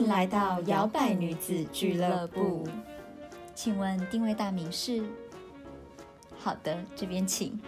迎来到摇摆女子俱乐部。请问定位大名是？好的，这边请。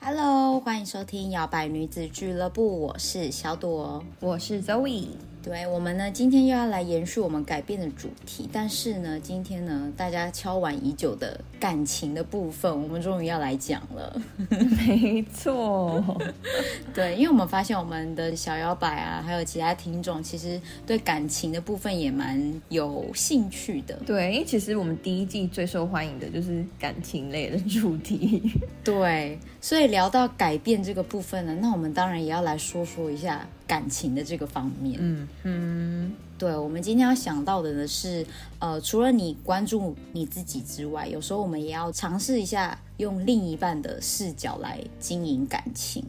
Hello，欢迎收听摇摆女子俱乐部，我是小朵，我是 Zoe。对我们呢，今天又要来延续我们改变的主题，但是呢，今天呢，大家敲完已久的感情的部分，我们终于要来讲了。没错，对，因为我们发现我们的小摇摆啊，还有其他听众，其实对感情的部分也蛮有兴趣的。对，因为其实我们第一季最受欢迎的就是感情类的主题。对，所以聊到改变这个部分呢，那我们当然也要来说说一下。感情的这个方面，嗯嗯，对，我们今天要想到的呢是，呃，除了你关注你自己之外，有时候我们也要尝试一下用另一半的视角来经营感情。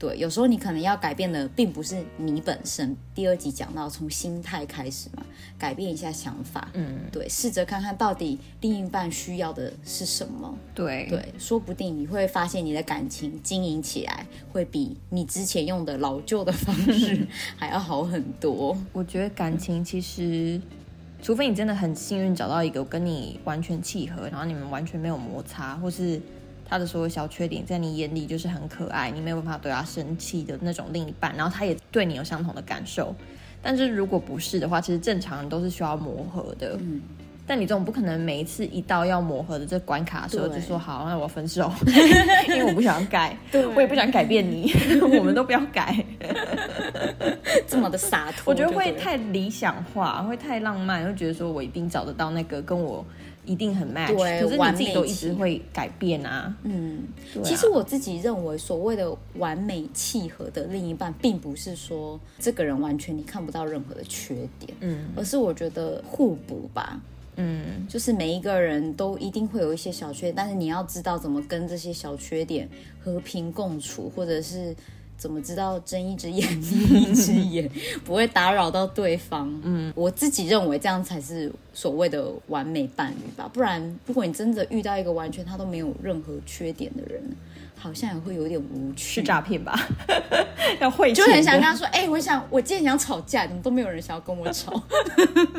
对，有时候你可能要改变的并不是你本身。第二集讲到从心态开始嘛，改变一下想法，嗯，对，试着看看到底另一半需要的是什么。对对，说不定你会发现你的感情经营起来会比你之前用的老旧的方式 还要好很多。我觉得感情其实，除非你真的很幸运找到一个跟你完全契合，然后你们完全没有摩擦，或是。他的所有小缺点，在你眼里就是很可爱，你没有办法对他生气的那种另一半，然后他也对你有相同的感受。但是如果不是的话，其实正常人都是需要磨合的。嗯，但你总不可能每一次一到要磨合的这关卡的时候就说好，那我分手，因为我不想改，我也不想改变你，我们都不要改，这么的洒脱，我觉得会太理想化，会太浪漫，会觉得说我一定找得到那个跟我。一定很 match，可是你自己都一直会改变啊。嗯，其实我自己认为，所谓的完美契合的另一半，并不是说这个人完全你看不到任何的缺点，嗯，而是我觉得互补吧。嗯，就是每一个人都一定会有一些小缺点，但是你要知道怎么跟这些小缺点和平共处，或者是。怎么知道睁一只眼闭一只眼，不会打扰到对方？嗯，我自己认为这样才是所谓的完美伴侣吧。不然，如果你真的遇到一个完全他都没有任何缺点的人。好像也会有点无趣，是诈骗吧？要会就很想跟他说：“哎，我想我今天想吵架，怎么都没有人想要跟我吵？”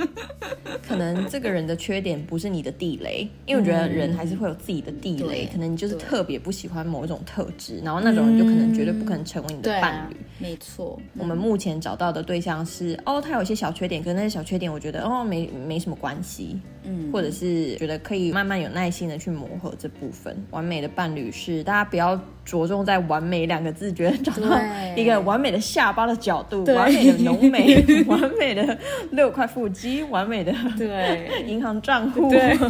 可能这个人的缺点不是你的地雷，因为我觉得人还是会有自己的地雷。可能你就是特别不喜欢某一种特质，然后那种人就可能绝对不可能成为你的伴侣。没错，我们目前找到的对象是哦，他有一些小缺点，可是那些小缺点我觉得哦没没什么关系。嗯，或者是觉得可以慢慢有耐心的去磨合这部分。完美的伴侣是大家不要着重在“完美”两个字，觉得找到一个完美的下巴的角度，完美的浓眉，完美的六块腹肌，完美的对 银行账户。对，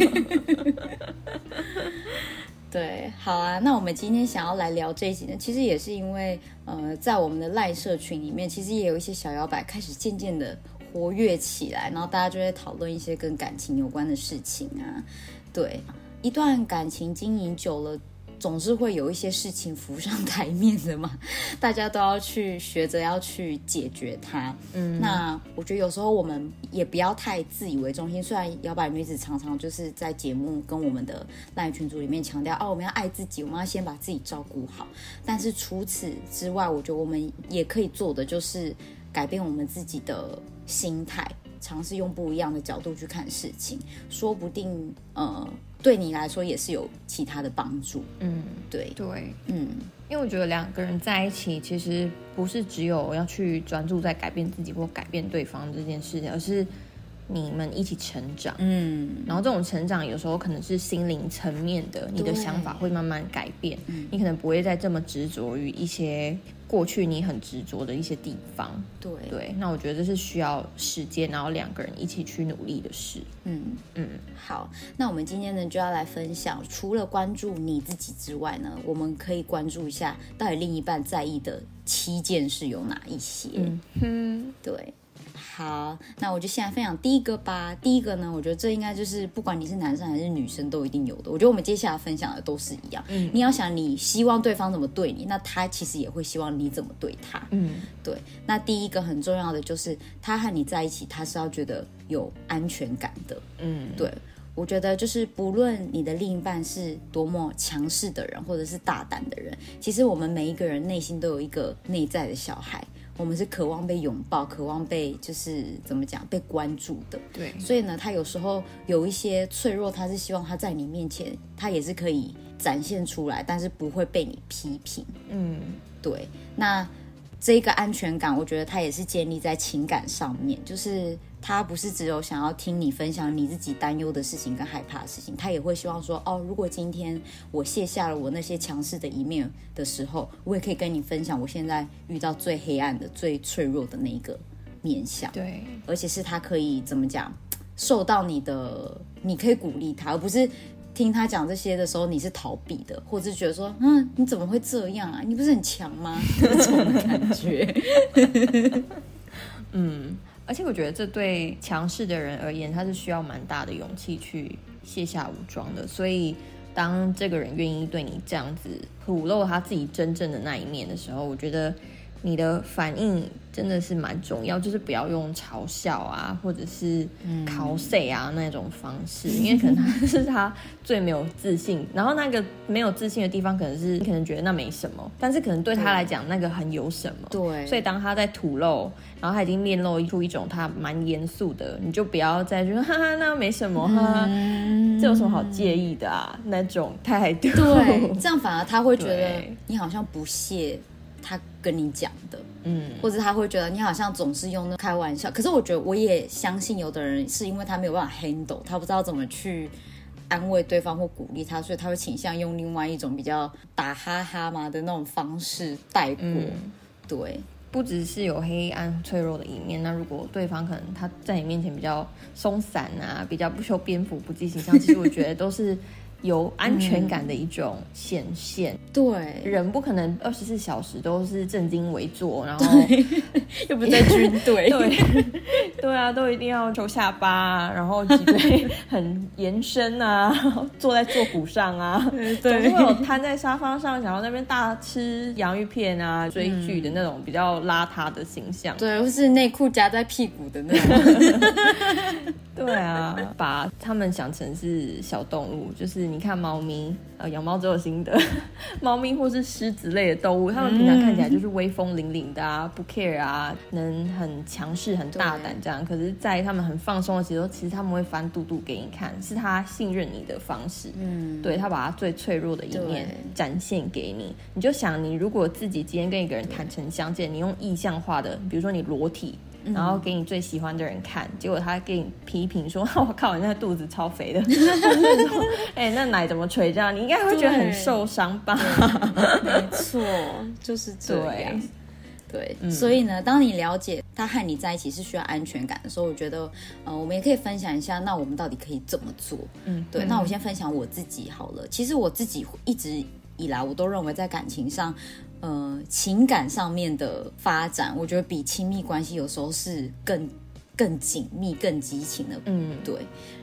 对好啊。那我们今天想要来聊这一集呢，其实也是因为呃，在我们的赖社群里面，其实也有一些小摇摆开始渐渐的。活跃起来，然后大家就会讨论一些跟感情有关的事情啊。对，一段感情经营久了。总是会有一些事情浮上台面的嘛，大家都要去学着要去解决它。嗯，那我觉得有时候我们也不要太自以为中心。虽然摇摆女子常常就是在节目跟我们的赖群组里面强调，哦，我们要爱自己，我们要先把自己照顾好。但是除此之外，我觉得我们也可以做的就是改变我们自己的心态，尝试用不一样的角度去看事情，说不定呃。对你来说也是有其他的帮助，嗯，对对，嗯，因为我觉得两个人在一起，其实不是只有要去专注在改变自己或改变对方这件事情，而是你们一起成长，嗯，然后这种成长有时候可能是心灵层面的，你的想法会慢慢改变，你可能不会再这么执着于一些。过去你很执着的一些地方，对对，那我觉得这是需要时间，然后两个人一起去努力的事。嗯嗯，好，那我们今天呢就要来分享，除了关注你自己之外呢，我们可以关注一下到底另一半在意的七件事有哪一些。嗯，对。好，那我就先来分享第一个吧。第一个呢，我觉得这应该就是不管你是男生还是女生都一定有的。我觉得我们接下来分享的都是一样。嗯，你要想你希望对方怎么对你，那他其实也会希望你怎么对他。嗯，对。那第一个很重要的就是他和你在一起，他是要觉得有安全感的。嗯，对。我觉得就是不论你的另一半是多么强势的人，或者是大胆的人，其实我们每一个人内心都有一个内在的小孩。我们是渴望被拥抱，渴望被就是怎么讲被关注的。对，所以呢，他有时候有一些脆弱，他是希望他在你面前，他也是可以展现出来，但是不会被你批评。嗯，对。那这个安全感，我觉得他也是建立在情感上面，就是。他不是只有想要听你分享你自己担忧的事情跟害怕的事情，他也会希望说，哦，如果今天我卸下了我那些强势的一面的时候，我也可以跟你分享我现在遇到最黑暗的、最脆弱的那一个面相。对，而且是他可以怎么讲，受到你的，你可以鼓励他，而不是听他讲这些的时候你是逃避的，或者是觉得说，嗯，你怎么会这样啊？你不是很强吗？这种感觉。嗯。而且我觉得这对强势的人而言，他是需要蛮大的勇气去卸下武装的。所以，当这个人愿意对你这样子吐露他自己真正的那一面的时候，我觉得。你的反应真的是蛮重要，就是不要用嘲笑啊，或者是 cos 啊那种方式，因为可能他是他最没有自信，然后那个没有自信的地方，可能是 你可能觉得那没什么，但是可能对他来讲那个很有什么。对，所以当他在吐露，然后他已经面露出一种他蛮严肃的，你就不要再觉得哈哈那没什么，哈哈这有什么好介意的啊那种态度。对，这样反而他会觉得你好像不屑。他跟你讲的，嗯，或者他会觉得你好像总是用那开玩笑，可是我觉得我也相信有的人是因为他没有办法 handle，他不知道怎么去安慰对方或鼓励他，所以他会倾向用另外一种比较打哈哈嘛的那种方式带过。对，不只是有黑暗脆弱的一面，那如果对方可能他在你面前比较松散啊，比较不修边幅、不计形象，其实我觉得都是。有安全感的一种显现。对，人不可能二十四小时都是正襟危坐，然后 又不在军队。对，对啊，都一定要抽下巴，然后脊椎很延伸啊，坐在坐骨上啊，总会有瘫在沙发上，想要那边大吃洋芋片啊，追剧的那种比较邋遢的形象。对，或是内裤夹在屁股的那种。对啊，把他们想成是小动物，就是你看猫咪，呃，养猫之后心得，猫咪或是狮子类的动物，它们平常看起来就是威风凛凛的啊，不 care 啊，能很强势、很大胆这样。可是，在他们很放松的时候，其实他们会翻肚肚给你看，是他信任你的方式。嗯，对他把他最脆弱的一面展现给你，你就想，你如果自己今天跟一个人坦诚相见，你用意象化的，比如说你裸体。然后给你最喜欢的人看，结果他给你批评说：“ 我靠，你那肚子超肥的，哎，那奶怎么垂这样？你应该会觉得很受伤吧？”没错，就是这样。对，所以呢，当你了解他和你在一起是需要安全感的时候，我觉得，呃，我们也可以分享一下，那我们到底可以怎么做？嗯，对。那我先分享我自己好了。其实我自己一直以来，我都认为在感情上。呃，情感上面的发展，我觉得比亲密关系有时候是更更紧密、更激情的。嗯，对。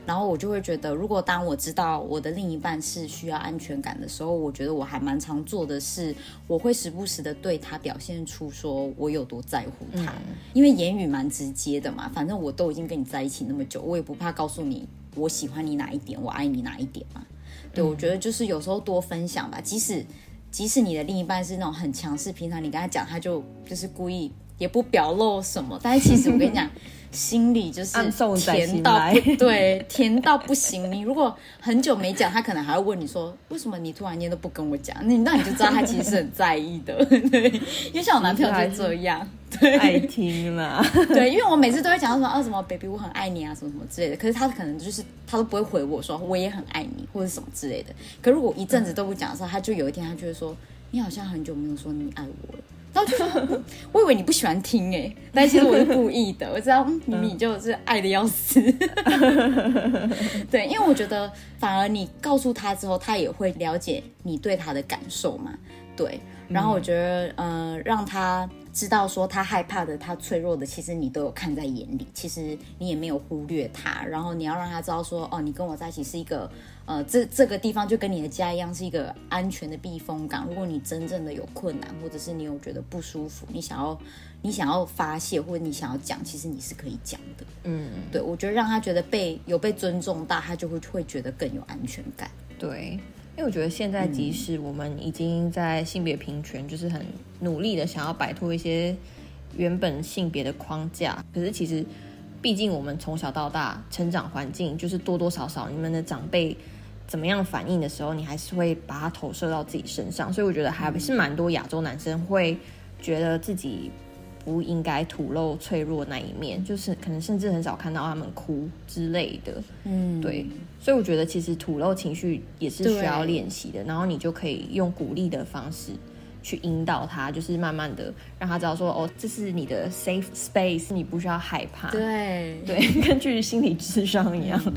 然后我就会觉得，如果当我知道我的另一半是需要安全感的时候，我觉得我还蛮常做的是，我会时不时的对他表现出说我有多在乎他。因为言语蛮直接的嘛，反正我都已经跟你在一起那么久，我也不怕告诉你我喜欢你哪一点，我爱你哪一点嘛。对，我觉得就是有时候多分享吧，即使。即使你的另一半是那种很强势，平常你跟他讲，他就就是故意也不表露什么，但是其实我跟你讲，心里就是甜到 对甜到不行。你如果很久没讲，他可能还会问你说，为什么你突然间都不跟我讲？那那你就知道他其实是很在意的。对，因为像我男朋友就这样。爱听嘛？对，因为我每次都会讲说啊什么 baby 我很爱你啊什么什么之类的，可是他可能就是他都不会回我说我也很爱你或者什么之类的。可如果一阵子都不讲的时候，他就有一天他就会说你好像很久没有说你爱我了。然后就说 我以为你不喜欢听哎，但其实我是故意的，我知道明明就是爱的要死。对，因为我觉得反而你告诉他之后，他也会了解你对他的感受嘛。对。然后我觉得，呃，让他知道说他害怕的、他脆弱的，其实你都有看在眼里，其实你也没有忽略他。然后你要让他知道说，哦，你跟我在一起是一个，呃，这这个地方就跟你的家一样，是一个安全的避风港。如果你真正的有困难，或者是你有觉得不舒服，你想要你想要发泄，或者你想要讲，其实你是可以讲的。嗯，对，我觉得让他觉得被有被尊重到，他就会会觉得更有安全感。对。因为我觉得现在，即使我们已经在性别平权，就是很努力的想要摆脱一些原本性别的框架，可是其实，毕竟我们从小到大成长环境，就是多多少少你们的长辈怎么样反应的时候，你还是会把它投射到自己身上，所以我觉得还是蛮多亚洲男生会觉得自己。不应该吐露脆弱那一面，就是可能甚至很少看到他们哭之类的。嗯，对，所以我觉得其实吐露情绪也是需要练习的，然后你就可以用鼓励的方式。去引导他，就是慢慢的让他知道说，哦，这是你的 safe space，你不需要害怕。对对，根据心理智商一样。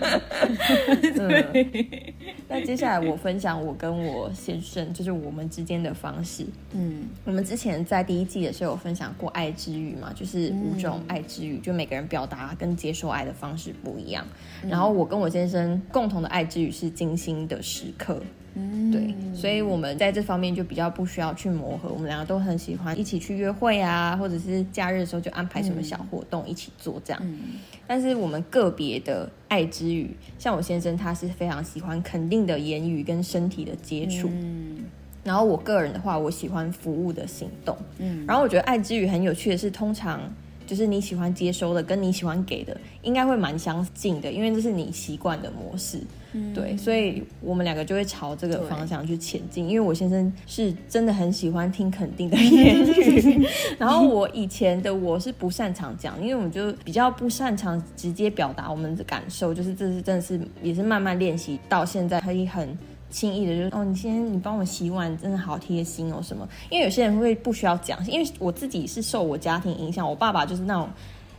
对。那接下来我分享我跟我先生，就是我们之间的方式。嗯，我们之前在第一季的时候有分享过爱之语嘛，就是五种爱之语，就每个人表达跟接受爱的方式不一样。然后我跟我先生共同的爱之语是精心的时刻。嗯，对，所以我们在这方面就比较不需要去磨合。我们两个都很喜欢一起去约会啊，或者是假日的时候就安排什么小活动一起做这样。但是我们个别的爱之语，像我先生他是非常喜欢肯定的言语跟身体的接触。嗯，然后我个人的话，我喜欢服务的行动。嗯，然后我觉得爱之语很有趣的是，通常就是你喜欢接收的，跟你喜欢给的，应该会蛮相近的，因为这是你习惯的模式。对，所以我们两个就会朝这个方向去前进。因为我先生是真的很喜欢听肯定的言语，然后我以前的我是不擅长讲，因为我们就比较不擅长直接表达我们的感受。就是这是真的是也是慢慢练习到现在可以很轻易的，就是哦，你先你帮我洗碗，真的好贴心哦什么。因为有些人会不需要讲，因为我自己是受我家庭影响，我爸爸就是那种。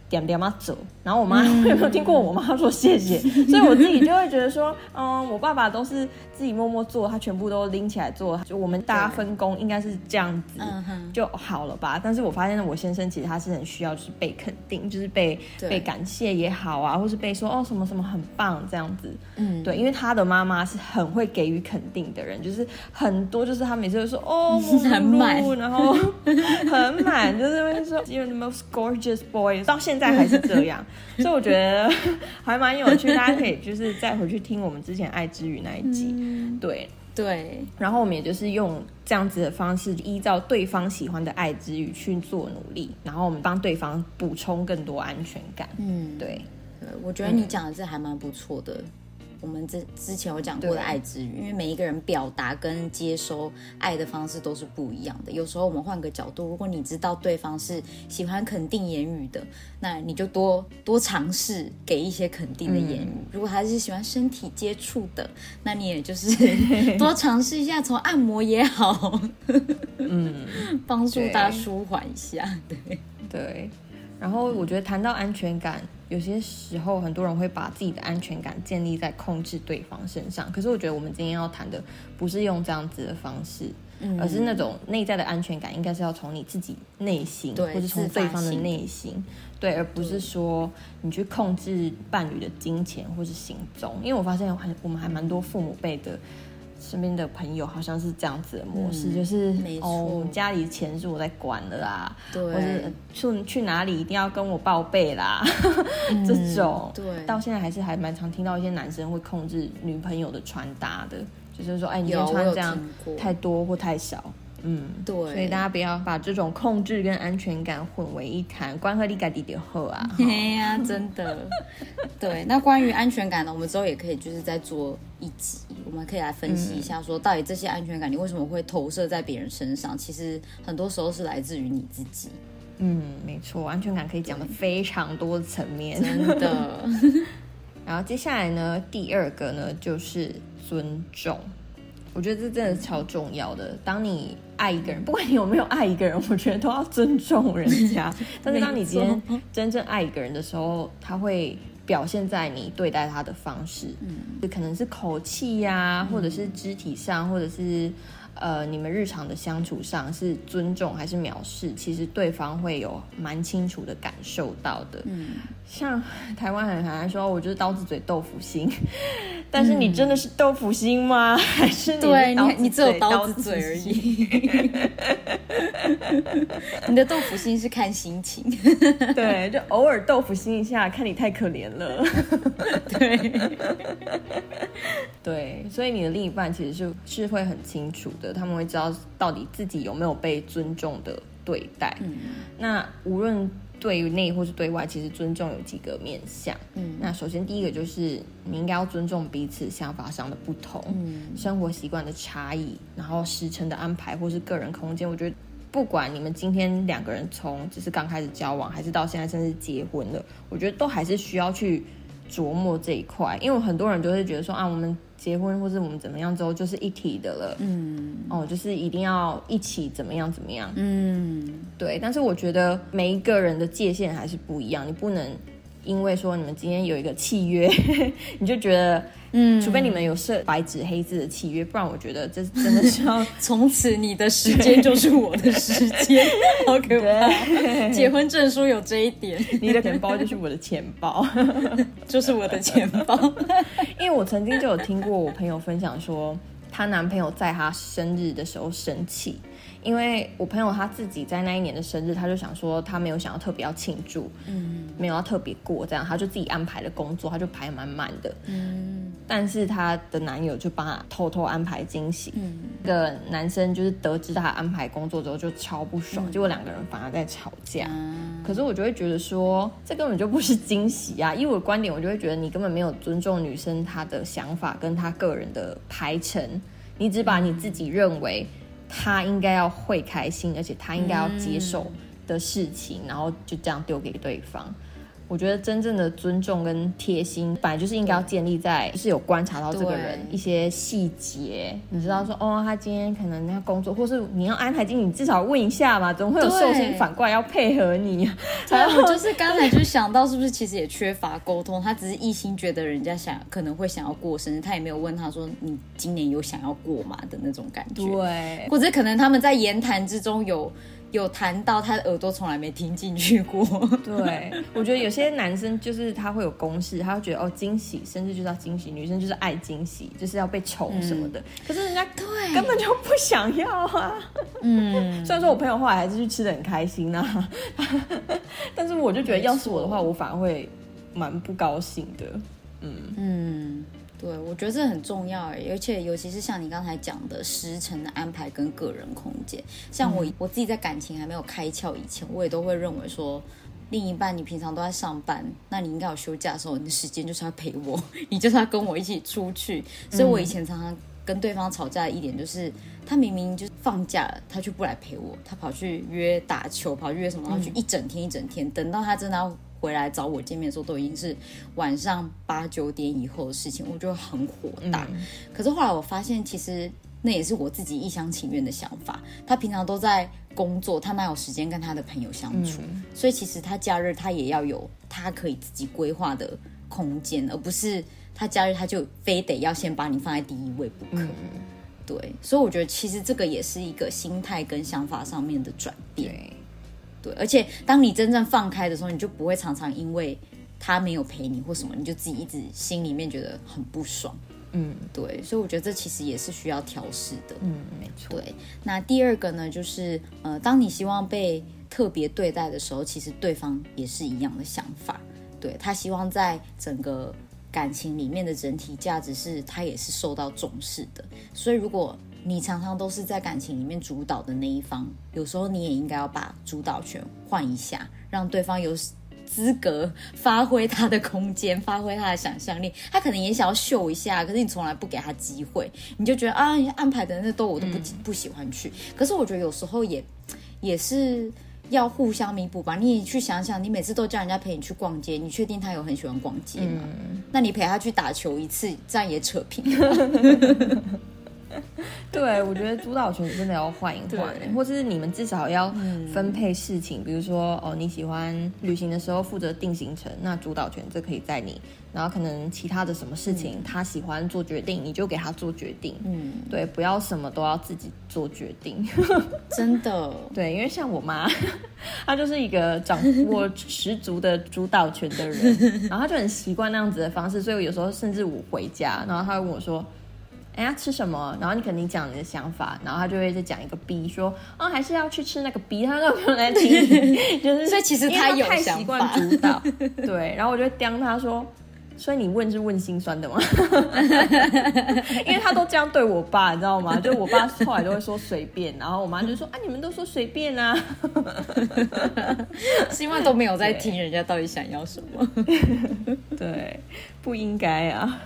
点点妈走，然后我妈 有没有听过我妈说谢谢？所以我自己就会觉得说，嗯，我爸爸都是自己默默做，他全部都拎起来做，就我们大家分工应该是这样子就好了吧？但是我发现我先生其实他是很需要就是被肯定，就是被被感谢也好啊，或是被说哦什么什么很棒这样子。嗯，对，因为他的妈妈是很会给予肯定的人，就是很多就是他每次都说哦 很满，然后 很满，就是会说 you're the most gorgeous boy，到现在。还是这样，所以我觉得还蛮有趣，大家可以就是再回去听我们之前爱之语那一集，对对，然后我们也就是用这样子的方式，依照对方喜欢的爱之语去做努力，然后我们帮对方补充更多安全感。嗯，对，对，我觉得你讲的这还蛮不错的。我们之之前有讲过的爱之语，因为每一个人表达跟接收爱的方式都是不一样的。有时候我们换个角度，如果你知道对方是喜欢肯定言语的，那你就多多尝试给一些肯定的言语。如果他是喜欢身体接触的，那你也就是 多尝试一下，从按摩也好，嗯，帮助他舒缓一下。对对。然后我觉得谈到安全感，有些时候很多人会把自己的安全感建立在控制对方身上。可是我觉得我们今天要谈的不是用这样子的方式，嗯而是那种内在的安全感，应该是要从你自己内心，或者从对方的内心，对，而不是说你去控制伴侣的金钱或是行踪。因为我发现很我们还蛮多父母辈的。身边的朋友好像是这样子的模式，就是哦，家里钱是我在管的啦，或者去去哪里一定要跟我报备啦，这种，对，到现在还是还蛮常听到一些男生会控制女朋友的穿搭的，就是说，哎，你穿这样太多或太少。嗯，对，所以大家不要把这种控制跟安全感混为一谈，关和利盖迪点后啊，哎呀，真的，对。那关于安全感呢，我们之后也可以就是再做一集，我们可以来分析一下，说到底这些安全感你为什么会投射在别人身上？其实很多时候是来自于你自己。嗯，没错，安全感可以讲的非常多层面，真的。然后接下来呢，第二个呢就是尊重。我觉得这真的超重要的。当你爱一个人，不管你有没有爱一个人，我觉得都要尊重人家。但是当你今天真正爱一个人的时候，他会表现在你对待他的方式，嗯，就可能是口气呀，或者是肢体上，或者是呃，你们日常的相处上是尊重还是藐视，其实对方会有蛮清楚的感受到的。嗯，像台湾很常说，我就是刀子嘴豆腐心，但是你真的是豆腐心吗？还是对你你只有刀刀子嘴而已？你的豆腐心是看心情，对，就偶尔豆腐心一下，看你太可怜了。对，对，所以你的另一半其实是是会很清楚的，他们会知道到底自己有没有被尊重的对待。嗯，那无论对内或是对外，其实尊重有几个面向。嗯，那首先第一个就是你应该要尊重彼此想法上的不同，嗯，生活习惯的差异，然后时辰的安排或是个人空间，我觉得。不管你们今天两个人从只是刚开始交往，还是到现在甚至结婚了，我觉得都还是需要去琢磨这一块，因为很多人就会觉得说啊，我们结婚或是我们怎么样之后就是一体的了，嗯，哦，就是一定要一起怎么样怎么样，嗯，对。但是我觉得每一个人的界限还是不一样，你不能因为说你们今天有一个契约，你就觉得。嗯，除非你们有设白纸黑字的契约，不然我觉得这真的是要 从此你的时间就是我的时间，好可怕。结婚证书有这一点，你的钱包就是我的钱包，就是我的钱包。因为我曾经就有听过我朋友分享说，她男朋友在她生日的时候生气。因为我朋友他自己在那一年的生日，他就想说他没有想要特别要庆祝，嗯，没有要特别过这样，他就自己安排了工作，他就排满满的，嗯，但是他的男友就帮他偷偷安排惊喜，嗯，个男生就是得知他安排工作之后就超不爽，结果两个人反而在吵架，可是我就会觉得说这根本就不是惊喜啊，以我的观点，我就会觉得你根本没有尊重女生她的想法跟她个人的排程，你只把你自己认为。他应该要会开心，而且他应该要接受的事情，然后就这样丢给对方。我觉得真正的尊重跟贴心，本来就是应该要建立在就是有观察到这个人一些细节，你知道说哦，他今天可能要工作，或是你要安排经理，你至少问一下嘛，总会有寿星反过来要配合你。然后就是刚才就想到，是不是其实也缺乏沟通？他只是一心觉得人家想可能会想要过生日，他也没有问他说你今年有想要过吗的那种感觉。对，或者可能他们在言谈之中有。有谈到他的耳朵从来没听进去过。对，我觉得有些男生就是他会有公式，他会觉得哦惊喜，甚至就是要惊喜，女生就是爱惊喜，就是要被宠什么的。可是人家对根本就不想要啊。嗯，虽然说我朋友后来还是去吃的很开心呐，但是我就觉得要是我的话，我反而会蛮不高兴的。嗯嗯。对，我觉得这很重要，而且尤其是像你刚才讲的时辰的安排跟个人空间。像我我自己在感情还没有开窍以前，我也都会认为说，另一半你平常都在上班，那你应该有休假的时候，你的时间就是要陪我，你就是要跟我一起出去。所以我以前常常跟对方吵架的一点就是，他明明就是放假了，他却不来陪我，他跑去约打球，跑去约什么，然后去一整天一整天，等到他真的要。回来找我见面的时候，都已经是晚上八九点以后的事情，我就很火大。可是后来我发现，其实那也是我自己一厢情愿的想法。他平常都在工作，他哪有时间跟他的朋友相处？所以其实他假日他也要有他可以自己规划的空间，而不是他假日他就非得要先把你放在第一位不可。对，所以我觉得其实这个也是一个心态跟想法上面的转变。对，而且当你真正放开的时候，你就不会常常因为他没有陪你或什么，你就自己一直心里面觉得很不爽。嗯，对，所以我觉得这其实也是需要调试的。嗯，没错。对，那第二个呢，就是呃，当你希望被特别对待的时候，其实对方也是一样的想法。对他希望在整个感情里面的整体价值是他也是受到重视的。所以如果你常常都是在感情里面主导的那一方，有时候你也应该要把主导权换一下，让对方有资格发挥他的空间，发挥他的想象力。他可能也想要秀一下，可是你从来不给他机会，你就觉得啊，安排的那都我都不不喜欢去。可是我觉得有时候也也是要互相弥补吧。你也去想想，你每次都叫人家陪你去逛街，你确定他有很喜欢逛街吗？那你陪他去打球一次，这样也扯平。对，我觉得主导权真的要换一换，或者是你们至少要分配事情，比如说哦，你喜欢旅行的时候负责定行程，那主导权这可以在你。然后可能其他的什么事情他喜欢做决定，你就给他做决定。嗯，对，不要什么都要自己做决定。真的，对，因为像我妈，她就是一个掌握十足的主导权的人，然后她就很习惯那样子的方式，所以我有时候甚至我回家，然后她会问我说。哎呀，吃什么？然后你肯定讲你的想法，然后他就会再讲一个 B，说哦，还是要去吃那个 B，他都不用来听，就是所以其实他有太习惯主导，对，然后我就刁他说。所以你问是问心酸的吗？因为他都这样对我爸，你知道吗？就我爸后来都会说随便，然后我妈就说啊，你们都说随便啊，是因为都没有在听人家到底想要什么。对，不应该啊。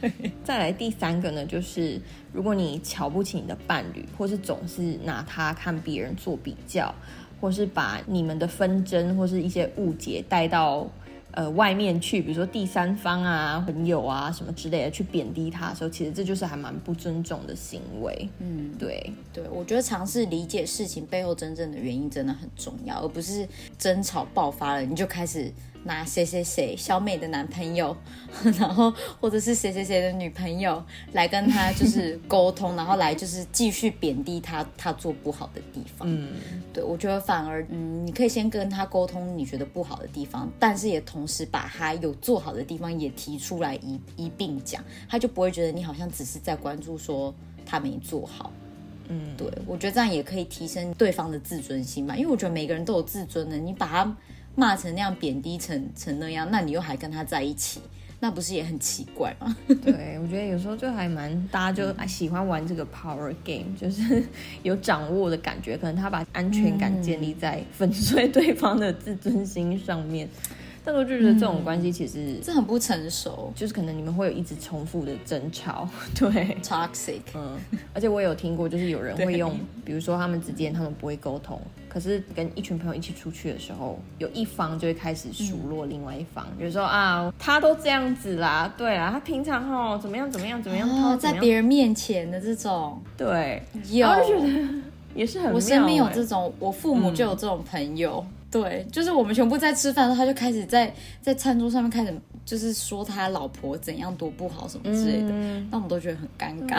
对，再来第三个呢，就是如果你瞧不起你的伴侣，或是总是拿他看别人做比较，或是把你们的纷争或是一些误解带到。呃，外面去，比如说第三方啊、朋友啊什么之类的，去贬低他的时候，其实这就是还蛮不尊重的行为。嗯，对，对，我觉得尝试理解事情背后真正的原因真的很重要，而不是争吵爆发了你就开始。拿谁谁谁小美的男朋友，然后或者是谁谁谁的女朋友来跟他就是 沟通，然后来就是继续贬低他他做不好的地方。嗯，对我觉得反而嗯，你可以先跟他沟通你觉得不好的地方，但是也同时把他有做好的地方也提出来一一并讲，他就不会觉得你好像只是在关注说他没做好。嗯，对我觉得这样也可以提升对方的自尊心嘛，因为我觉得每个人都有自尊的，你把他。骂成那样，贬低成成那样，那你又还跟他在一起，那不是也很奇怪吗？对，我觉得有时候就还蛮，大家就喜欢玩这个 power game，就是有掌握的感觉，可能他把安全感建立在粉碎对方的自尊心上面。但我就觉得这种关系其实这很不成熟，就是可能你们会有一直重复的争吵，对，toxic，嗯，而且我有听过，就是有人会用，比如说他们之间他们不会沟通，可是跟一群朋友一起出去的时候，有一方就会开始数落另外一方，比如说啊，他都这样子啦，对啊，他平常哦怎么样怎么样怎么样，哦在别人面前的这种，对，有，我就觉得 也是很，我身边有这种，我父母就有这种朋友。对，就是我们全部在吃饭的时候，他就开始在在餐桌上面开始，就是说他老婆怎样多不好什么之类的，那我们都觉得很尴尬。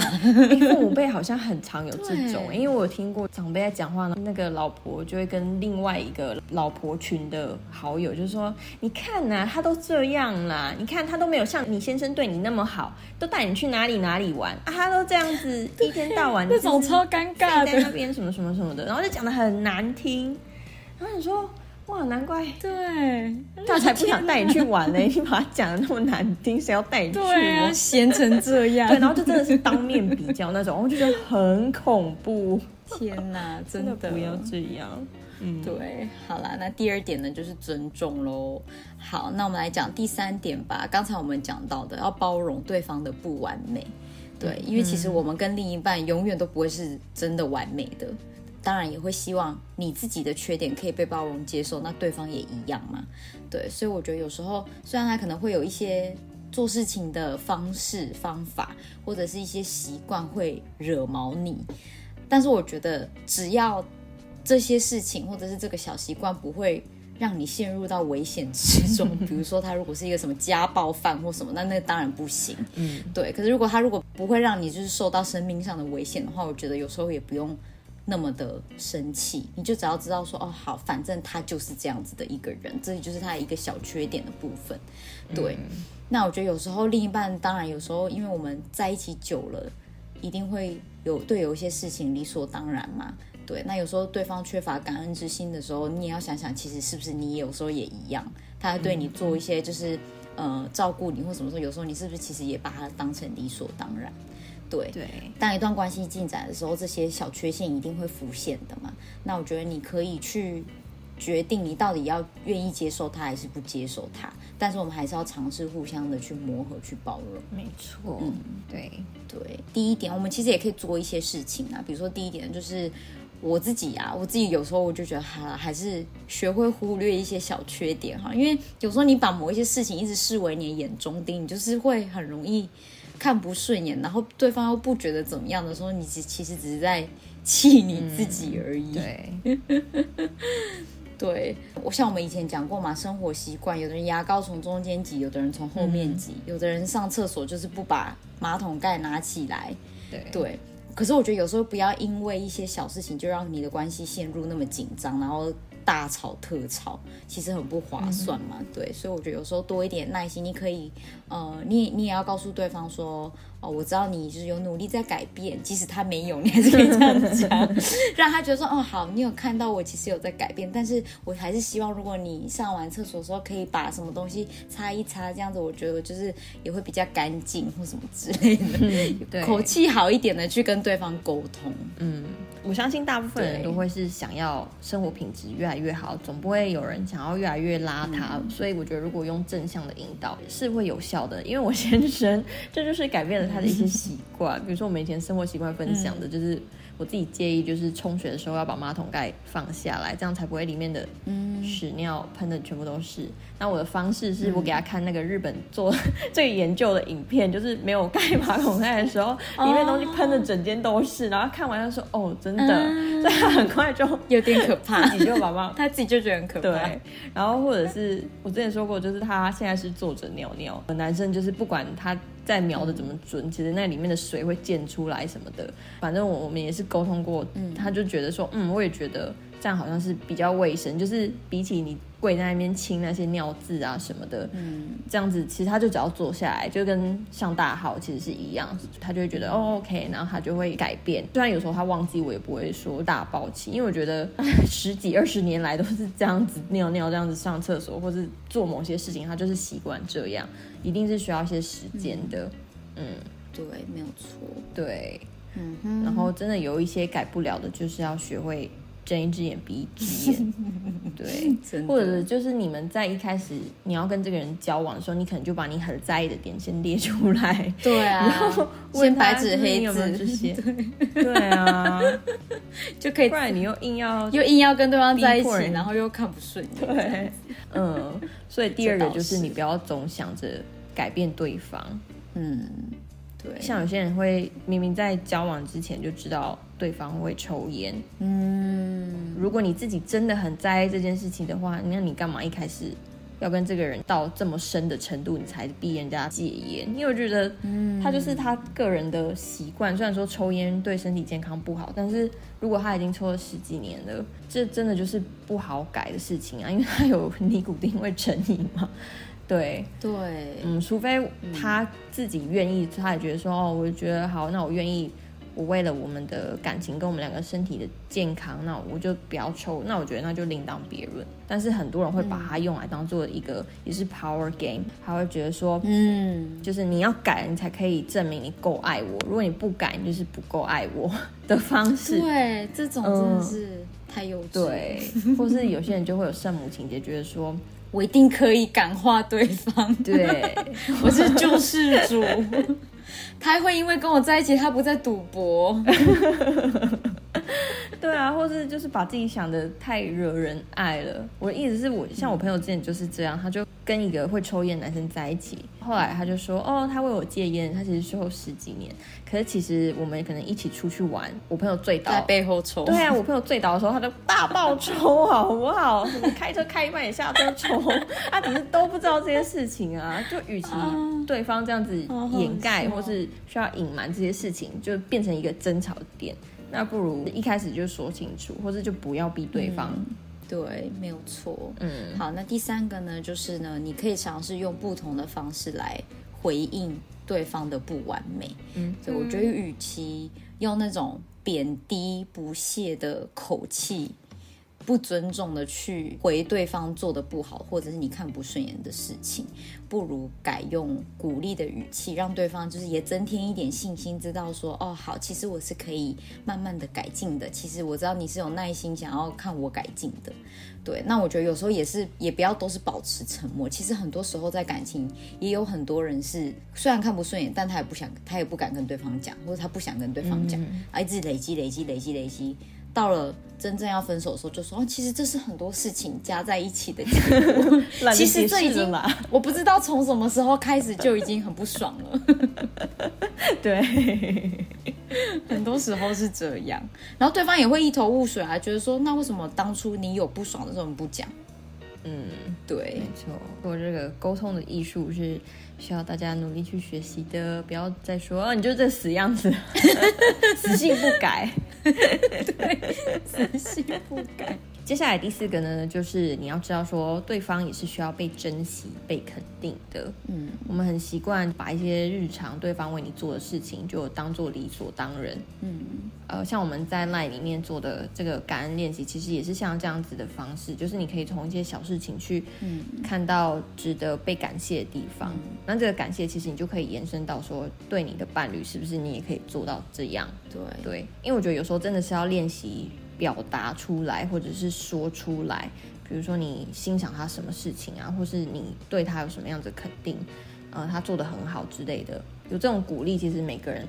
父母辈好像很常有这种，因为我有听过长辈在讲话呢，那个老婆就会跟另外一个老婆群的好友，就是说，你看呐，他都这样啦，你看他都没有像你先生对你那么好，都带你去哪里哪里玩啊，他都这样子一天到晚那种超尴尬的那边什么什么什么的，然后就讲的很难听，然后你说。哇，难怪，对，他才不想带你去玩呢。你把他讲的那么难听，谁要带你去？对啊，闲成这样。对，然后就真的是当面比较那种，我就觉得很恐怖。天哪，真的不要这样。嗯，对，好啦，那第二点呢，就是尊重喽。好，那我们来讲第三点吧。刚才我们讲到的，要包容对方的不完美。对，因为其实我们跟另一半永远都不会是真的完美的。当然也会希望你自己的缺点可以被包容接受，那对方也一样嘛？对，所以我觉得有时候虽然他可能会有一些做事情的方式方法，或者是一些习惯会惹毛你，但是我觉得只要这些事情或者是这个小习惯不会让你陷入到危险之中，比如说他如果是一个什么家暴犯或什么，那那当然不行。嗯，对。可是如果他如果不会让你就是受到生命上的危险的话，我觉得有时候也不用。那么的生气，你就只要知道说哦好，反正他就是这样子的一个人，这就是他一个小缺点的部分。对，那我觉得有时候另一半，当然有时候因为我们在一起久了，一定会有对有一些事情理所当然嘛。对，那有时候对方缺乏感恩之心的时候，你也要想想，其实是不是你有时候也一样，他对你做一些就是呃照顾你或什么时候，有时候你是不是其实也把他当成理所当然？对，当一段关系进展的时候，这些小缺陷一定会浮现的嘛。那我觉得你可以去决定，你到底要愿意接受他还是不接受他。但是我们还是要尝试互相的去磨合、去包容。没错，嗯，对对。第一点，我们其实也可以做一些事情啊，比如说第一点就是我自己啊，我自己有时候我就觉得哈，还是学会忽略一些小缺点哈，因为有时候你把某一些事情一直视为你的眼中钉，你就是会很容易。看不顺眼，然后对方又不觉得怎么样的时候，你其其实只是在气你自己而已。对，对，我像我们以前讲过嘛，生活习惯，有的人牙膏从中间挤，有的人从后面挤，有的人上厕所就是不把马桶盖拿起来。对对，可是我觉得有时候不要因为一些小事情就让你的关系陷入那么紧张，然后大吵特吵，其实很不划算嘛。对，所以我觉得有时候多一点耐心，你可以，呃，你你也要告诉对方说。哦，我知道你就是有努力在改变，即使他没有，你还是可以这样讲，让他觉得说，哦，好，你有看到我其实有在改变，但是我还是希望，如果你上完厕所的时候可以把什么东西擦一擦，这样子我觉得就是也会比较干净或什么之类的，口气好一点的去跟对方沟通。嗯，我相信大部分人都会是想要生活品质越来越好，总不会有人想要越来越邋遢，所以我觉得如果用正向的引导是会有效的，因为我先生这就是改变了。他的一些习惯，比如说我们以前生活习惯分享的，就是我自己介意，就是冲水的时候要把马桶盖放下来，这样才不会里面的屎尿喷的全部都是。那我的方式是我给他看那个日本做 这个研究的影片，就是没有盖马桶盖的时候，里面东西喷的整间都是。然后看完他说：“哦，真的。”所以他很快就 有点可怕，自己就把马 他自己就觉得很可怕。对，然后或者是我之前说过，就是他现在是坐着尿尿，男生就是不管他。再瞄的怎么准？其实那里面的水会溅出来什么的。反正我我们也是沟通过，他就觉得说，嗯，我也觉得这样好像是比较卫生，就是比起你跪在那边清那些尿渍啊什么的，嗯，这样子其实他就只要坐下来，就跟上大号其实是一样，他就会觉得哦 OK，然后他就会改变。虽然有时候他忘记，我也不会说大爆气，因为我觉得 十几二十年来都是这样子尿尿，这样子上厕所或是做某些事情，他就是习惯这样。一定是需要一些时间的，嗯，对，没有错，对，嗯哼，然后真的有一些改不了的，就是要学会睁一只眼闭一只眼，对，或者就是你们在一开始你要跟这个人交往的时候，你可能就把你很在意的点先列出来，对啊，然后先白纸黑字这些，对啊，就可以，不然你又硬要又硬要跟对方在一起，然后又看不顺眼，对，嗯，所以第二个就是。你不要总想着。改变对方，嗯，对，像有些人会明明在交往之前就知道对方会抽烟，嗯，如果你自己真的很在意这件事情的话，那你干嘛一开始要跟这个人到这么深的程度，你才逼人家戒烟？因为我觉得，嗯，他就是他个人的习惯。虽然说抽烟对身体健康不好，但是如果他已经抽了十几年了，这真的就是不好改的事情啊，因为他有尼古丁会成瘾嘛。对对，嗯，除非他自己愿意，他也觉得说，哦，我觉得好，那我愿意，我为了我们的感情跟我们两个身体的健康，那我就不要抽。那我觉得那就另当别论。但是很多人会把它用来当做一个也是 power game，他会觉得说，嗯，就是你要改，你才可以证明你够爱我。如果你不改，你就是不够爱我 的方式。对，这种真的是太幼稚。对，或是有些人就会有圣母情节，觉得说。我一定可以感化对方。对，我是救世主。他会因为跟我在一起，他不再赌博。对啊，或是就是把自己想的太惹人爱了。我的意思是我像我朋友之前就是这样，他就跟一个会抽烟男生在一起，后来他就说，哦，他为我戒烟，他其实抽十几年。可是其实我们可能一起出去玩，我朋友醉倒，在背后抽。对啊，我朋友醉倒的时候，他就大爆抽，好不好？开车开一半也下车抽，他只是都不知道这些事情啊。就与其对方这样子掩盖或是需要隐瞒这些事情，就变成一个争吵点。那不如一开始就说清楚，或者就不要逼对方。对，没有错。嗯，好，那第三个呢，就是呢，你可以尝试用不同的方式来回应对方的不完美。嗯，所以我觉得，与其用那种贬低、不屑的口气。不尊重的去回对方做的不好，或者是你看不顺眼的事情，不如改用鼓励的语气，让对方就是也增添一点信心，知道说哦好，其实我是可以慢慢的改进的。其实我知道你是有耐心想要看我改进的。对，那我觉得有时候也是也不要都是保持沉默。其实很多时候在感情也有很多人是虽然看不顺眼，但他也不想，他也不敢跟对方讲，或者他不想跟对方讲，啊一直累积累积累积累积。到了真正要分手的时候，就说哦，其实这是很多事情加在一起的结果。其实这已经我不知道从什么时候开始就已经很不爽了。对，很多时候是这样，然后对方也会一头雾水啊，觉得说那为什么当初你有不爽的时候你不讲？嗯，对，没错，我这个沟通的艺术是需要大家努力去学习的，不要再说啊，你就这死样子，死性不改，对，死性不改。接下来第四个呢，就是你要知道说，对方也是需要被珍惜、被肯定的。嗯，我们很习惯把一些日常对方为你做的事情，就当做理所当然。嗯，呃，像我们在 LINE 里面做的这个感恩练习，其实也是像这样子的方式，就是你可以从一些小事情去看到值得被感谢的地方。那这个感谢，其实你就可以延伸到说，对你的伴侣，是不是你也可以做到这样？对对，因为我觉得有时候真的是要练习。表达出来，或者是说出来，比如说你欣赏他什么事情啊，或是你对他有什么样子肯定，呃，他做的很好之类的，有这种鼓励，其实每个人。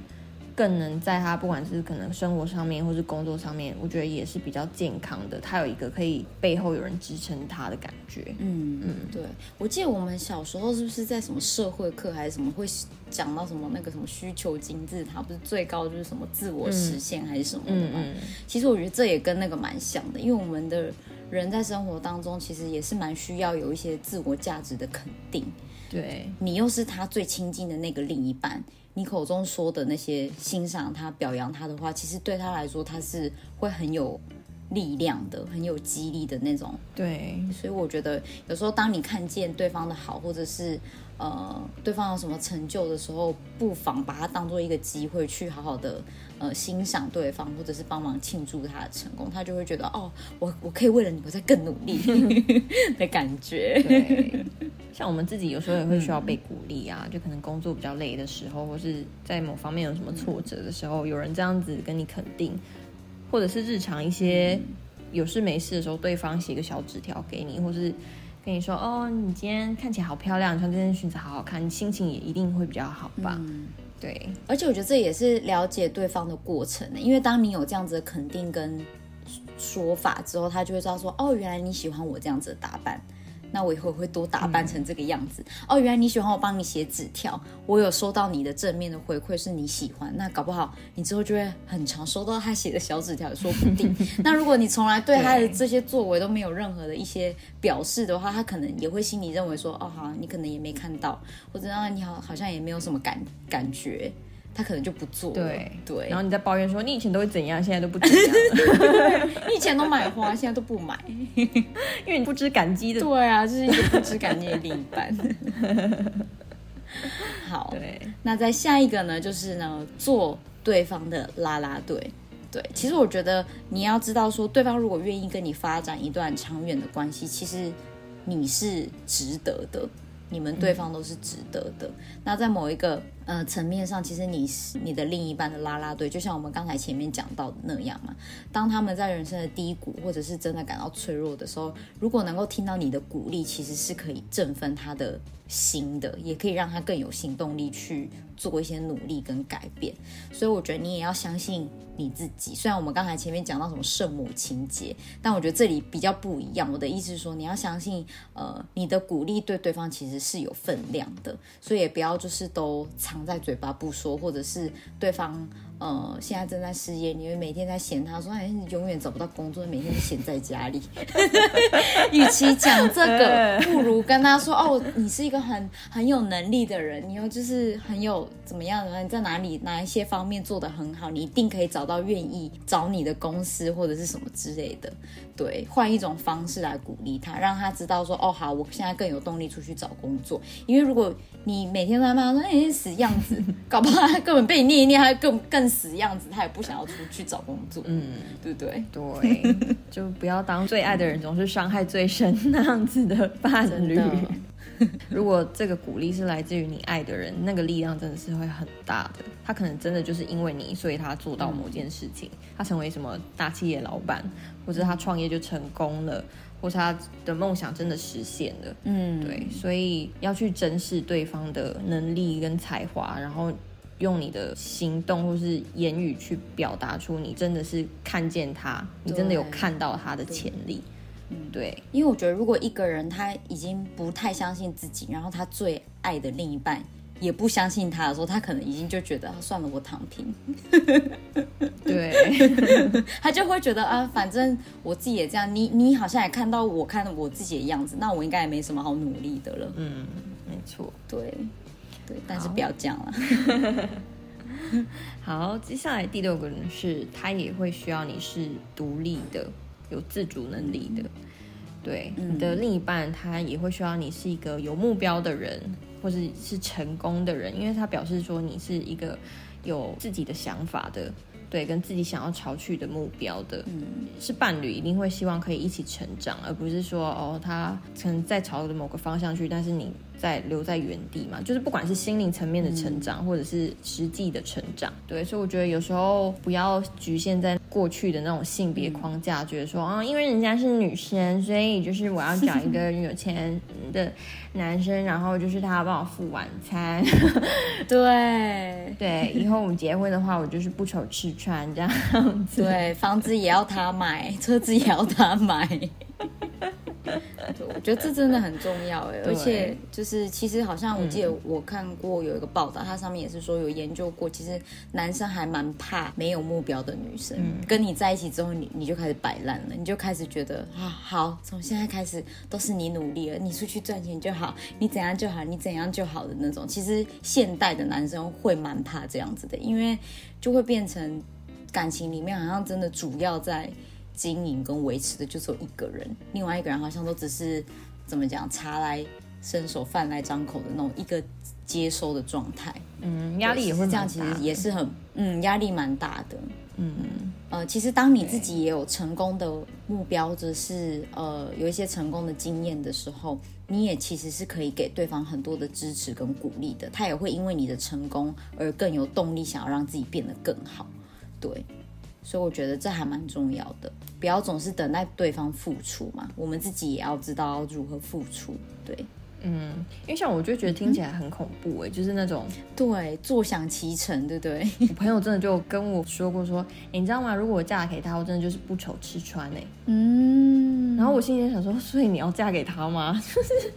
更能在他不管是可能生活上面或是工作上面，我觉得也是比较健康的。他有一个可以背后有人支撑他的感觉。嗯嗯，对。我记得我们小时候是不是在什么社会课还是什么会讲到什么那个什么需求金字塔，不是最高就是什么自我实现还是什么的吗？其实我觉得这也跟那个蛮像的，因为我们的人在生活当中其实也是蛮需要有一些自我价值的肯定。对你又是他最亲近的那个另一半。你口中说的那些欣赏他、表扬他的话，其实对他来说，他是会很有力量的、很有激励的那种。对，所以我觉得有时候当你看见对方的好，或者是呃对方有什么成就的时候，不妨把它当做一个机会，去好好的呃欣赏对方，或者是帮忙庆祝他的成功，他就会觉得哦，我我可以为了你，我在更努力 的感觉。对。像我们自己有时候也会需要被鼓励啊，就可能工作比较累的时候，或是在某方面有什么挫折的时候，有人这样子跟你肯定，或者是日常一些有事没事的时候，对方写个小纸条给你，或是跟你说哦，你今天看起来好漂亮，穿这件裙子好好看，你心情也一定会比较好吧？对，而且我觉得这也是了解对方的过程，因为当你有这样子的肯定跟说法之后，他就会知道说哦，原来你喜欢我这样子的打扮。那我以后会多打扮成这个样子哦。原来你喜欢我帮你写纸条，我有收到你的正面的回馈，是你喜欢。那搞不好你之后就会很常收到他写的小纸条，说不定。那如果你从来对他的这些作为都没有任何的一些表示的话，他可能也会心里认为说，哦，好，你可能也没看到，或者让你好好像也没有什么感感觉。他可能就不做，对对，然后你在抱怨说你以前都会怎样，现在都不怎样，你以前都买花，现在都不买，因为你不知感激的，对啊，就是一个不知感激的另一半。好，对，那在下一个呢，就是呢，做对方的拉拉队。对，其实我觉得你要知道说，对方如果愿意跟你发展一段长远的关系，其实你是值得的。你们对方都是值得的。那在某一个呃层面上，其实你是你的另一半的拉拉队，就像我们刚才前面讲到的那样嘛。当他们在人生的低谷，或者是真的感到脆弱的时候，如果能够听到你的鼓励，其实是可以振奋他的心的，也可以让他更有行动力去做一些努力跟改变。所以我觉得你也要相信。你自己，虽然我们刚才前面讲到什么圣母情节，但我觉得这里比较不一样。我的意思是说，你要相信，呃，你的鼓励对对方其实是有分量的，所以也不要就是都藏藏在嘴巴不说，或者是对方。呃，现在正在失业，你会每天在嫌他，说哎，你永远找不到工作，每天都闲在家里。与其讲这个，不如跟他说哦，你是一个很很有能力的人，你又就是很有怎么样的？你在哪里哪一些方面做得很好，你一定可以找到愿意找你的公司或者是什么之类的。对，换一种方式来鼓励他，让他知道说哦，好，我现在更有动力出去找工作。因为如果你每天在骂说哎死样子，搞不好他根本被你念一念，他更更。死样子，他也不想要出去找工作，嗯，对不对？对，就不要当最爱的人总是伤害最深那样子的伴侣。如果这个鼓励是来自于你爱的人，那个力量真的是会很大的。他可能真的就是因为你，所以他做到某件事情，他成为什么大企业老板，或者他创业就成功了，或是他的梦想真的实现了。嗯，对，所以要去珍视对方的能力跟才华，然后。用你的行动或是言语去表达出你真的是看见他，你真的有看到他的潜力。嗯，对，因为我觉得如果一个人他已经不太相信自己，然后他最爱的另一半也不相信他的时候，他可能已经就觉得算了，我躺平。对，他就会觉得啊，反正我自己也这样，你你好像也看到我看我自己的样子，那我应该也没什么好努力的了。嗯，没错，对，对，但是不要这样了。好，接下来第六个人是他也会需要你是独立的。有自主能力的，对你的另一半，他也会需要你是一个有目标的人，或者是成功的人，因为他表示说你是一个有自己的想法的，对，跟自己想要朝去的目标的，嗯，是伴侣一定会希望可以一起成长，而不是说哦，他可能在朝着某个方向去，但是你。在留在原地嘛，就是不管是心灵层面的成长，或者是实际的成长，对，所以我觉得有时候不要局限在过去的那种性别框架，觉得说啊，因为人家是女生，所以就是我要找一个有钱的男生，然后就是他帮我付晚餐，对。对，以后我们结婚的话，我就是不愁吃穿这样子，对，房子也要他买，车子也要他买。我觉得这真的很重要哎，而且就是其实好像我记得我看过有一个报道，它上面也是说有研究过，其实男生还蛮怕没有目标的女生，跟你在一起之后，你你就开始摆烂了，你就开始觉得啊好，从现在开始都是你努力了，你出去赚钱就好，你怎样就好，你怎样就好的那种。其实现代的男生会蛮怕这样子的，因为就会变成感情里面好像真的主要在。经营跟维持的就只有一个人，另外一个人好像都只是怎么讲，茶来伸手，饭来张口的那种一个接收的状态。嗯，压力也会这样，其实也是很嗯，压力蛮大的。嗯嗯，呃，其实当你自己也有成功的目标，或者是呃有一些成功的经验的时候，你也其实是可以给对方很多的支持跟鼓励的，他也会因为你的成功而更有动力，想要让自己变得更好。对。所以我觉得这还蛮重要的，不要总是等待对方付出嘛，我们自己也要知道如何付出。对，嗯，因为像我就觉得听起来很恐怖哎，就是那种对坐享其成，对不对？我朋友真的就跟我说过说，你知道吗？如果我嫁给他，我真的就是不愁吃穿哎。嗯，然后我心里想说，所以你要嫁给他吗？就是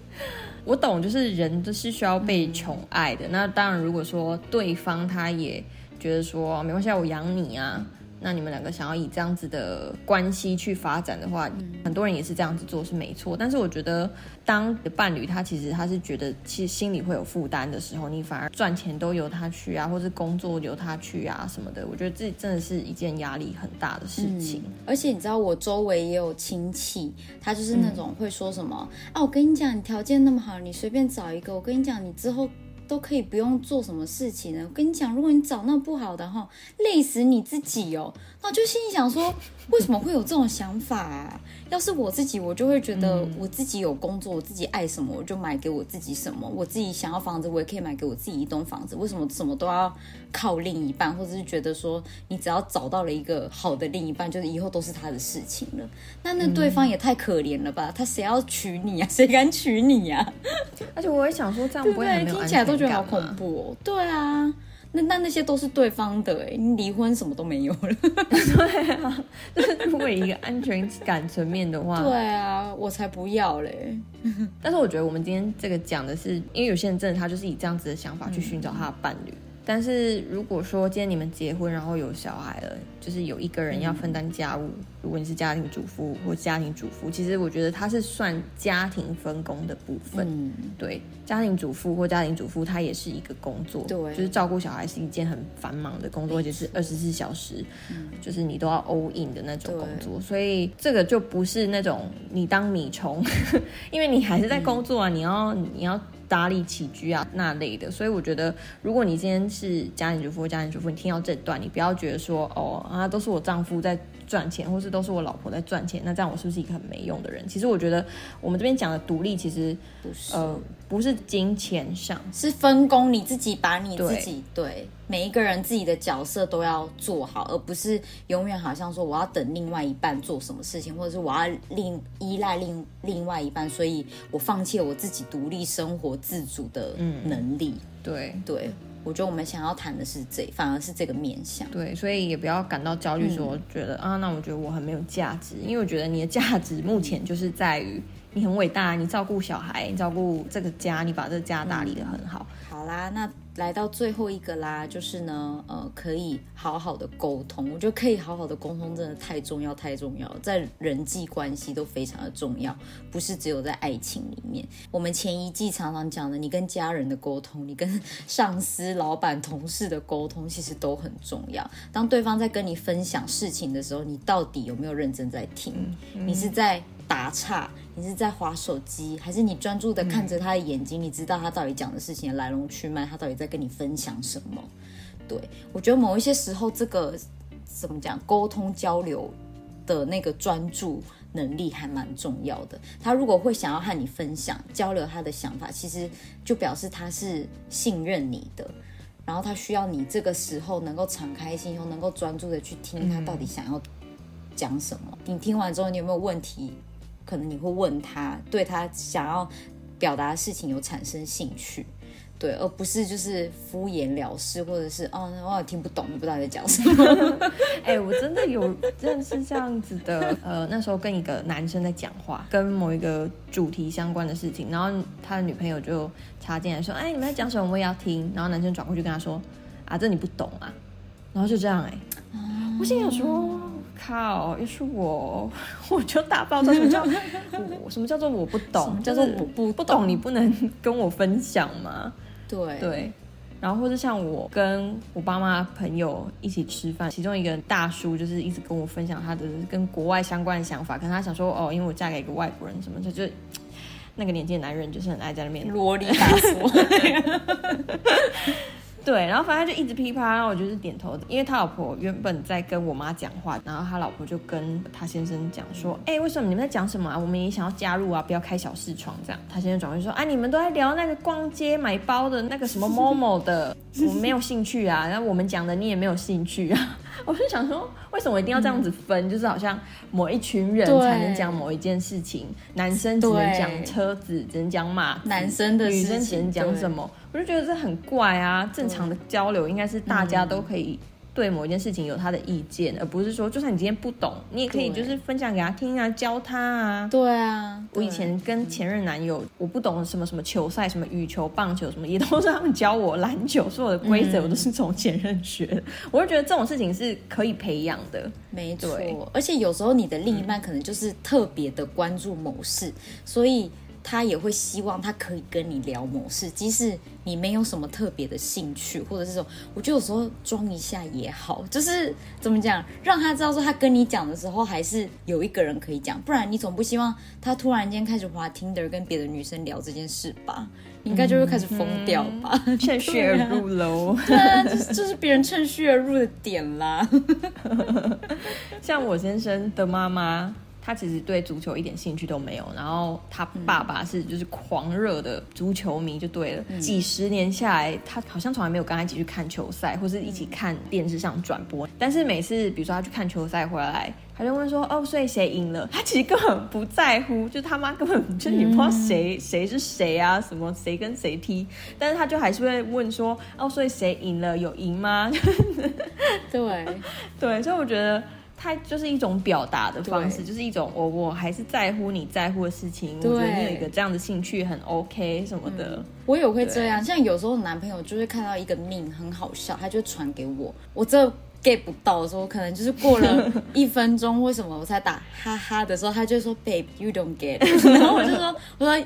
我懂，就是人都是需要被宠爱的。那当然，如果说对方他也觉得说没关系，我养你啊。那你们两个想要以这样子的关系去发展的话，很多人也是这样子做是没错。但是我觉得，当伴侣他其实他是觉得其实心里会有负担的时候，你反而赚钱都由他去啊，或是工作由他去啊什么的，我觉得这真的是一件压力很大的事情。而且你知道，我周围也有亲戚，他就是那种会说什么啊，我跟你讲，你条件那么好，你随便找一个，我跟你讲，你之后。都可以不用做什么事情呢？我跟你讲，如果你找那不好的哈，累死你自己哦。那我就心里想说，为什么会有这种想法啊？要是我自己，我就会觉得我自己有工作，我自己爱什么我就买给我自己什么。我自己想要房子，我也可以买给我自己一栋房子。为什么什么都要靠另一半，或者是觉得说你只要找到了一个好的另一半，就是以后都是他的事情了？那那对方也太可怜了吧？他谁要娶你啊？谁敢娶你呀？而且我也想说，这样不会听起来都觉得好恐怖哦。对啊。那那那些都是对方的哎，你离婚什么都没有了。对啊，就是为一个安全感层面的话。对啊，我才不要嘞。但是我觉得我们今天这个讲的是，因为有些人真的他就是以这样子的想法去寻找他的伴侣。但是如果说今天你们结婚，然后有小孩了，就是有一个人要分担家务。如果你是家庭主妇或家庭主妇，其实我觉得它是算家庭分工的部分。嗯，对，家庭主妇或家庭主妇，它也是一个工作。对，就是照顾小孩是一件很繁忙的工作，而且是二十四小时，就是你都要 all in 的那种工作。所以这个就不是那种你当米虫，因为你还是在工作啊，你要你要。打理起居啊那类的，所以我觉得，如果你今天是家庭主妇或家庭主妇，你听到这段，你不要觉得说，哦啊，都是我丈夫在赚钱，或是都是我老婆在赚钱，那这样我是不是一个很没用的人？其实我觉得，我们这边讲的独立，其实不是，呃，不是金钱上，是分工，你自己把你自己对。每一个人自己的角色都要做好，而不是永远好像说我要等另外一半做什么事情，或者是我要另依赖另另外一半，所以我放弃了我自己独立生活自主的能力。对对，我觉得我们想要谈的是这，反而是这个面向。对，所以也不要感到焦虑，说觉得啊，那我觉得我很没有价值，因为我觉得你的价值目前就是在于你很伟大，你照顾小孩，你照顾这个家，你把这个家打理的很好。好啦，那来到最后一个啦，就是呢，呃，可以好好的沟通。我觉得可以好好的沟通，真的太重要，太重要，在人际关系都非常的重要，不是只有在爱情里面。我们前一季常常讲的，你跟家人的沟通，你跟上司、老板、同事的沟通，其实都很重要。当对方在跟你分享事情的时候，你到底有没有认真在听？你是在打岔？你是在划手机，还是你专注的看着他的眼睛？你知道他到底讲的事情的来龙去脉，他到底在跟你分享什么？对我觉得某一些时候，这个怎么讲，沟通交流的那个专注能力还蛮重要的。他如果会想要和你分享、交流他的想法，其实就表示他是信任你的，然后他需要你这个时候能够敞开心胸，能够专注的去听他到底想要讲什么。你听完之后，你有没有问题？可能你会问他，对他想要表达的事情有产生兴趣，对，而不是就是敷衍了事，或者是哦，我也听不懂，你不知道在讲什么。哎，我真的有认识这样子的，呃，那时候跟一个男生在讲话，跟某一个主题相关的事情，然后他的女朋友就插进来说：“哎，你们在讲什么？我也要听。”然后男生转过去跟他说：“啊，这你不懂啊。”然后就这样，哎，我心想说。靠！又是我，我就大爆炸。什么叫我？什么叫做我不懂？叫做我不不懂，你不能 跟我分享吗？对对。然后或者像我跟我爸妈朋友一起吃饭，其中一个大叔就是一直跟我分享他的跟国外相关的想法，可能他想说哦，因为我嫁给一个外国人，什么就就那个年纪的男人就是很爱在那边啰里 吧嗦。对，然后反正就一直噼啪，然后我就是点头，因为他老婆原本在跟我妈讲话，然后他老婆就跟他先生讲说，哎，为什么你们在讲什么啊？我们也想要加入啊，不要开小视窗这样。他先生转过去说，啊，你们都在聊那个逛街买包的那个什么某某的，我没有兴趣啊。然后我们讲的你也没有兴趣啊。我就想说，为什么一定要这样子分？就是好像某一群人才能讲某一件事情，男生只能讲车子，只能讲马，男生的女生只能讲什么？我就觉得这很怪啊！正常的交流应该是大家都可以对某一件事情有他的意见，而不是说就算你今天不懂，你也可以就是分享给他听啊，教他啊。对啊，我以前跟前任男友，我不懂什么什么球赛，什么羽球、棒球什么，也都是他们教我。篮球所有的规则我都是从前任学的。我就觉得这种事情是可以培养的，没错。而且有时候你的另一半可能就是特别的关注某事，所以。他也会希望他可以跟你聊某事，即使你没有什么特别的兴趣，或者是说，我觉得有时候装一下也好，就是怎么讲，让他知道说他跟你讲的时候还是有一个人可以讲，不然你总不希望他突然间开始滑 Tinder 跟别的女生聊这件事吧？你应该就会开始疯掉吧？趁虚而入喽，对这是别人趁虚而入的点啦。像我先生的妈妈。他其实对足球一点兴趣都没有，然后他爸爸是就是狂热的足球迷，就对了。几十年下来，他好像从来没有跟他一起去看球赛，或是一起看电视上转播。但是每次比如说他去看球赛回来，他就问说：“哦，所以谁赢了？”他其实根本不在乎，就他妈根本就你不知道谁谁是谁啊，什么谁跟谁踢，但是他就还是会问说：“哦，所以谁赢了？有赢吗？”对 对，所以我觉得。它就是一种表达的方式，就是一种我我还是在乎你在乎的事情。我觉得你有一个这样的兴趣很 OK 什么的。我也会这样，像有时候男朋友就会看到一个命很好笑，他就传给我，我这 get 不到的时候，可能就是过了一分钟或什么我才打哈哈的时候，他就说 Babe you don't get，然后我就说我说。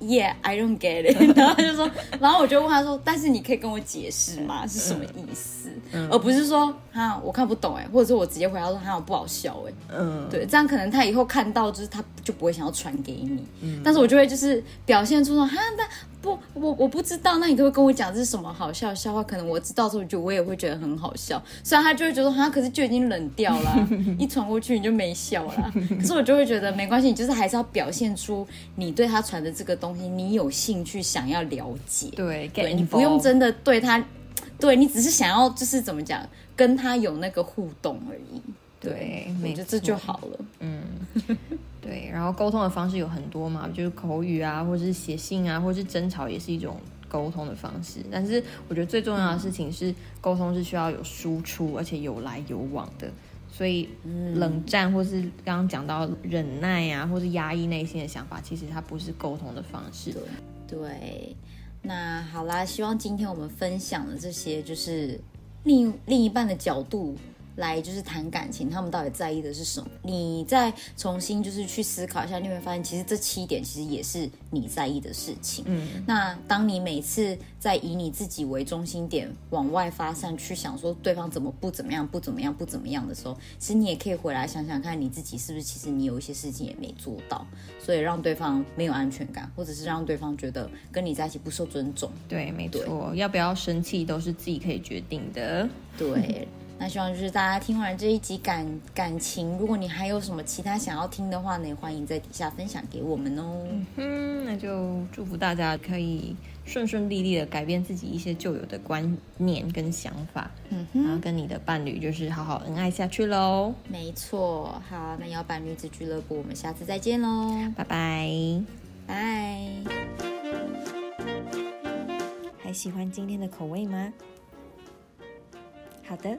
Yeah, I don't get it。然后他就说，然后我就问他说：“但是你可以跟我解释吗？是什么意思？而不是说哈我看不懂哎，或者是我直接回答说哈我不好笑哎。嗯，对，这样可能他以后看到就是他就不会想要传给你。嗯，但是我就会就是表现出说哈那。不，我我不知道，那你都会跟我讲这是什么好笑的笑话？可能我知道之后，就我也会觉得很好笑。虽然他就会觉得他可是就已经冷掉了，一传过去你就没笑了。可是我就会觉得没关系，你就是还是要表现出你对他传的这个东西，你有兴趣想要了解。对，对你不用真的对他，对你只是想要就是怎么讲，跟他有那个互动而已。对，我觉得这就好了。嗯。对，然后沟通的方式有很多嘛，就是口语啊，或者是写信啊，或者是争吵，也是一种沟通的方式。但是我觉得最重要的事情是，沟通是需要有输出，而且有来有往的。所以冷战，或是刚刚讲到忍耐啊，或是压抑内心的想法，其实它不是沟通的方式。对，那好啦，希望今天我们分享的这些，就是另另一半的角度。来就是谈感情，他们到底在意的是什么？你再重新就是去思考一下，你会发现其实这七点其实也是你在意的事情。嗯，那当你每次在以你自己为中心点往外发散，去想说对方怎么不怎么样、不怎么样、不怎么样的时候，其实你也可以回来想想看，你自己是不是其实你有一些事情也没做到，所以让对方没有安全感，或者是让对方觉得跟你在一起不受尊重。对，没错，要不要生气都是自己可以决定的。对。那希望就是大家听完这一集感感情，如果你还有什么其他想要听的话呢，也欢迎在底下分享给我们哦。嗯哼，那就祝福大家可以顺顺利利的改变自己一些旧有的观念跟想法，嗯哼，然后跟你的伴侣就是好好恩爱下去喽。没错，好，那摇摆女子俱乐部，我们下次再见喽，拜拜，拜。还喜欢今天的口味吗？好的。